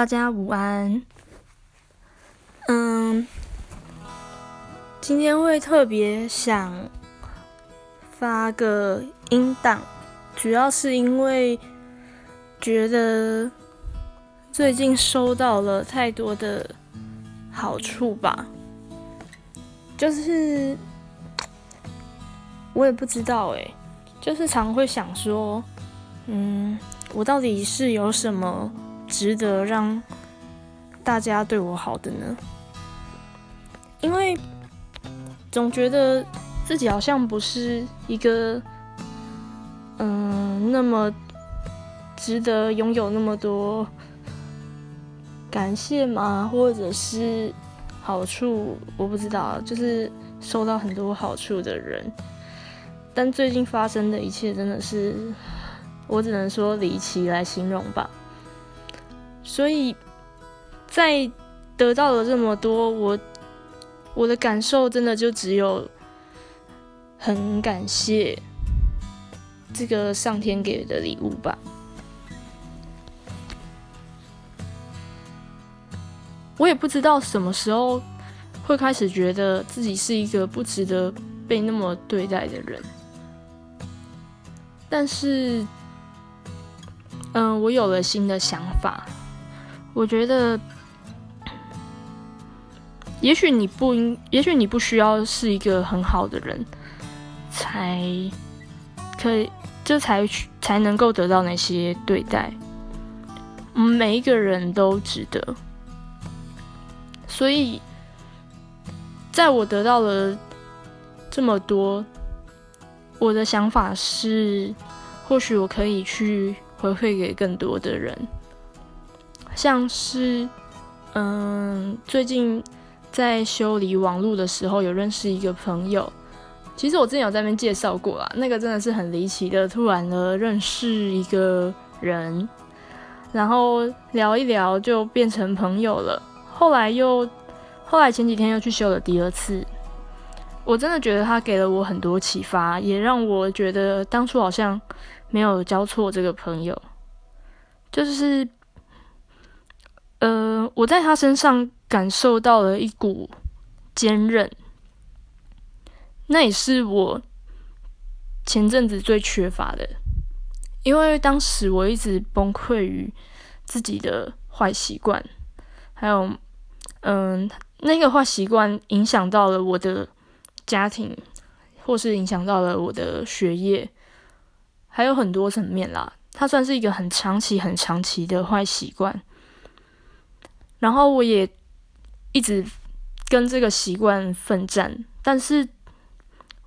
大家午安。嗯，今天会特别想发个音档，主要是因为觉得最近收到了太多的好处吧，就是我也不知道哎，就是常会想说，嗯，我到底是有什么？值得让大家对我好的呢？因为总觉得自己好像不是一个嗯那么值得拥有那么多感谢吗？或者是好处？我不知道，就是收到很多好处的人，但最近发生的一切真的是，我只能说离奇来形容吧。所以，在得到了这么多，我我的感受真的就只有很感谢这个上天给的礼物吧。我也不知道什么时候会开始觉得自己是一个不值得被那么对待的人，但是，嗯，我有了新的想法。我觉得，也许你不应，也许你不需要是一个很好的人，才可以，这才才能够得到那些对待。每一个人都值得。所以，在我得到了这么多，我的想法是，或许我可以去回馈给更多的人。像是，嗯，最近在修理网络的时候，有认识一个朋友。其实我之前有在那边介绍过啦，那个真的是很离奇的，突然的认识一个人，然后聊一聊就变成朋友了。后来又，后来前几天又去修了第二次。我真的觉得他给了我很多启发，也让我觉得当初好像没有交错这个朋友，就是。呃，我在他身上感受到了一股坚韧，那也是我前阵子最缺乏的。因为当时我一直崩溃于自己的坏习惯，还有，嗯，那个坏习惯影响到了我的家庭，或是影响到了我的学业，还有很多层面啦。它算是一个很长期、很长期的坏习惯。然后我也一直跟这个习惯奋战，但是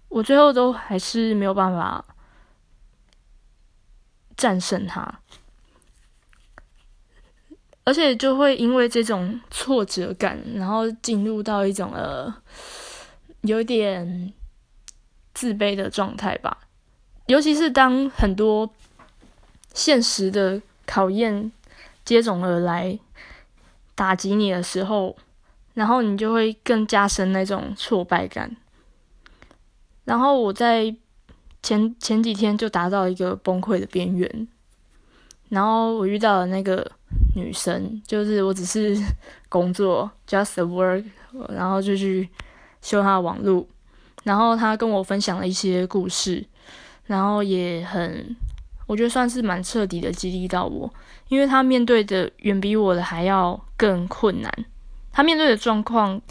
我最后都还是没有办法战胜它，而且就会因为这种挫折感，然后进入到一种呃有点自卑的状态吧。尤其是当很多现实的考验接踵而来。打击你的时候，然后你就会更加深那种挫败感。然后我在前前几天就达到一个崩溃的边缘，然后我遇到了那个女生，就是我只是 工作 just work，然后就去修她的网络，然后她跟我分享了一些故事，然后也很。我觉得算是蛮彻底的激励到我，因为他面对的远比我的还要更困难，他面对的状况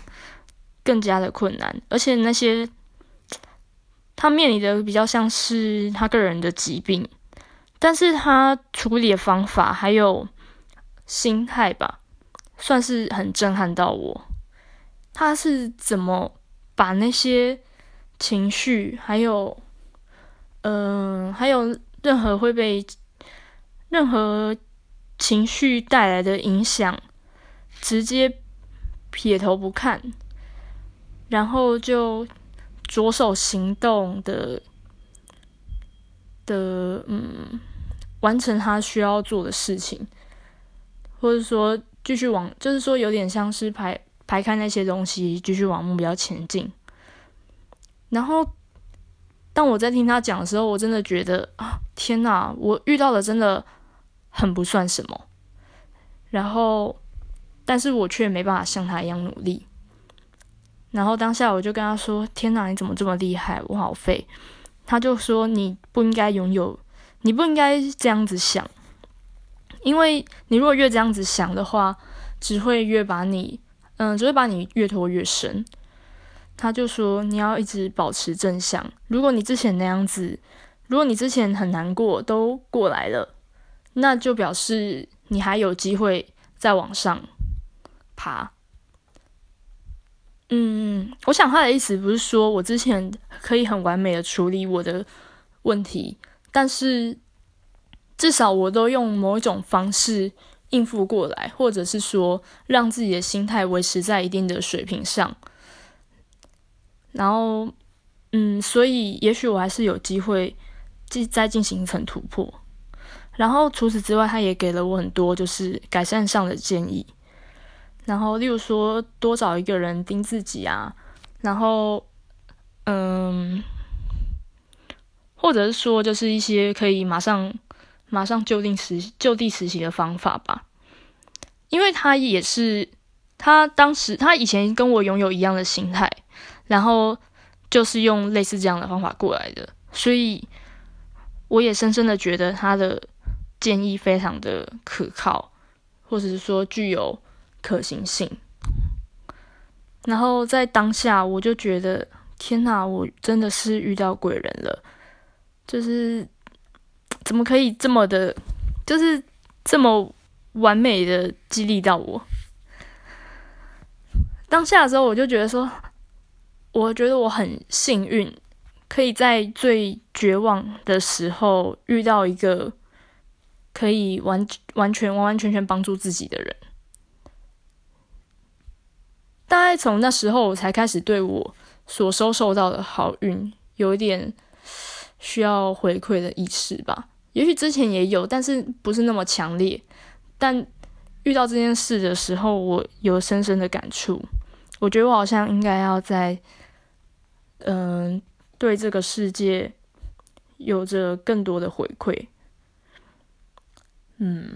更加的困难，而且那些他面临的比较像是他个人的疾病，但是他处理的方法还有心态吧，算是很震撼到我。他是怎么把那些情绪，还有，嗯，还有。任何会被任何情绪带来的影响，直接撇头不看，然后就着手行动的的嗯，完成他需要做的事情，或者说继续往，就是说有点像是排排开那些东西，继续往目标前进，然后。但我在听他讲的时候，我真的觉得啊，天哪！我遇到的真的很不算什么。然后，但是我却没办法像他一样努力。然后当下我就跟他说：“天哪，你怎么这么厉害？我好废。”他就说：“你不应该拥有，你不应该这样子想，因为你如果越这样子想的话，只会越把你，嗯，只会把你越拖越深。”他就说：“你要一直保持正向。如果你之前那样子，如果你之前很难过都过来了，那就表示你还有机会再往上爬。”嗯，我想他的意思不是说我之前可以很完美的处理我的问题，但是至少我都用某一种方式应付过来，或者是说让自己的心态维持在一定的水平上。然后，嗯，所以也许我还是有机会继再进行一层突破。然后除此之外，他也给了我很多就是改善上的建议。然后，例如说，多找一个人盯自己啊，然后，嗯，或者是说，就是一些可以马上、马上就定实就地实习的方法吧。因为他也是，他当时他以前跟我拥有一样的心态，然后就是用类似这样的方法过来的，所以我也深深的觉得他的建议非常的可靠，或者是说具有。可行性，然后在当下，我就觉得天哪，我真的是遇到贵人了，就是怎么可以这么的，就是这么完美的激励到我。当下的时候，我就觉得说，我觉得我很幸运，可以在最绝望的时候遇到一个可以完完全完完全全帮助自己的人。大概从那时候，我才开始对我所收受到的好运有一点需要回馈的意识吧。也许之前也有，但是不是那么强烈。但遇到这件事的时候，我有深深的感触。我觉得我好像应该要在，嗯，对这个世界有着更多的回馈。嗯，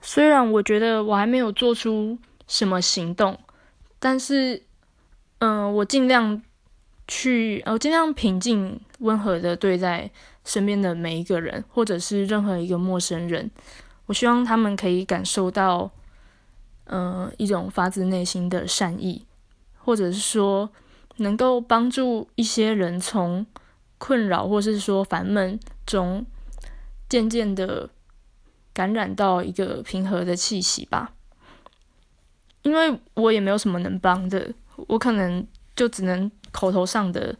虽然我觉得我还没有做出。什么行动？但是，嗯，我尽量去，我尽量平静、温和的对待身边的每一个人，或者是任何一个陌生人。我希望他们可以感受到，嗯，一种发自内心的善意，或者是说，能够帮助一些人从困扰或是说烦闷中，渐渐的感染到一个平和的气息吧。因为我也没有什么能帮的，我可能就只能口头上的，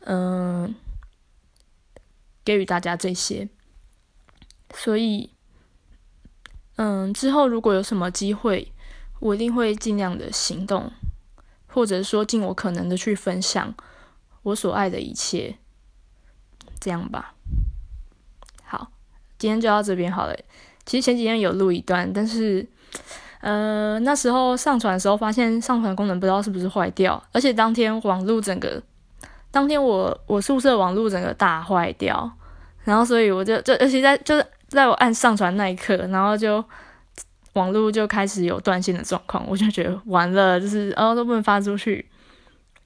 嗯，给予大家这些。所以，嗯，之后如果有什么机会，我一定会尽量的行动，或者说尽我可能的去分享我所爱的一切。这样吧，好，今天就到这边好了。其实前几天有录一段，但是。呃，那时候上传的时候，发现上传功能不知道是不是坏掉，而且当天网络整个，当天我我宿舍网络整个大坏掉，然后所以我就就而且在就是在我按上传那一刻，然后就网络就开始有断线的状况，我就觉得完了，就是哦都不能发出去，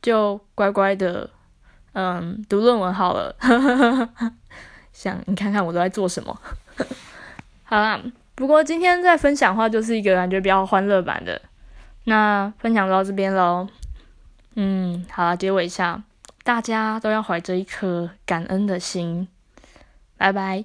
就乖乖的嗯读论文好了，想你看看我都在做什么，好啦。不过今天在分享的话，就是一个感觉比较欢乐版的。那分享到这边喽。嗯，好了，结尾一下，大家都要怀着一颗感恩的心。拜拜。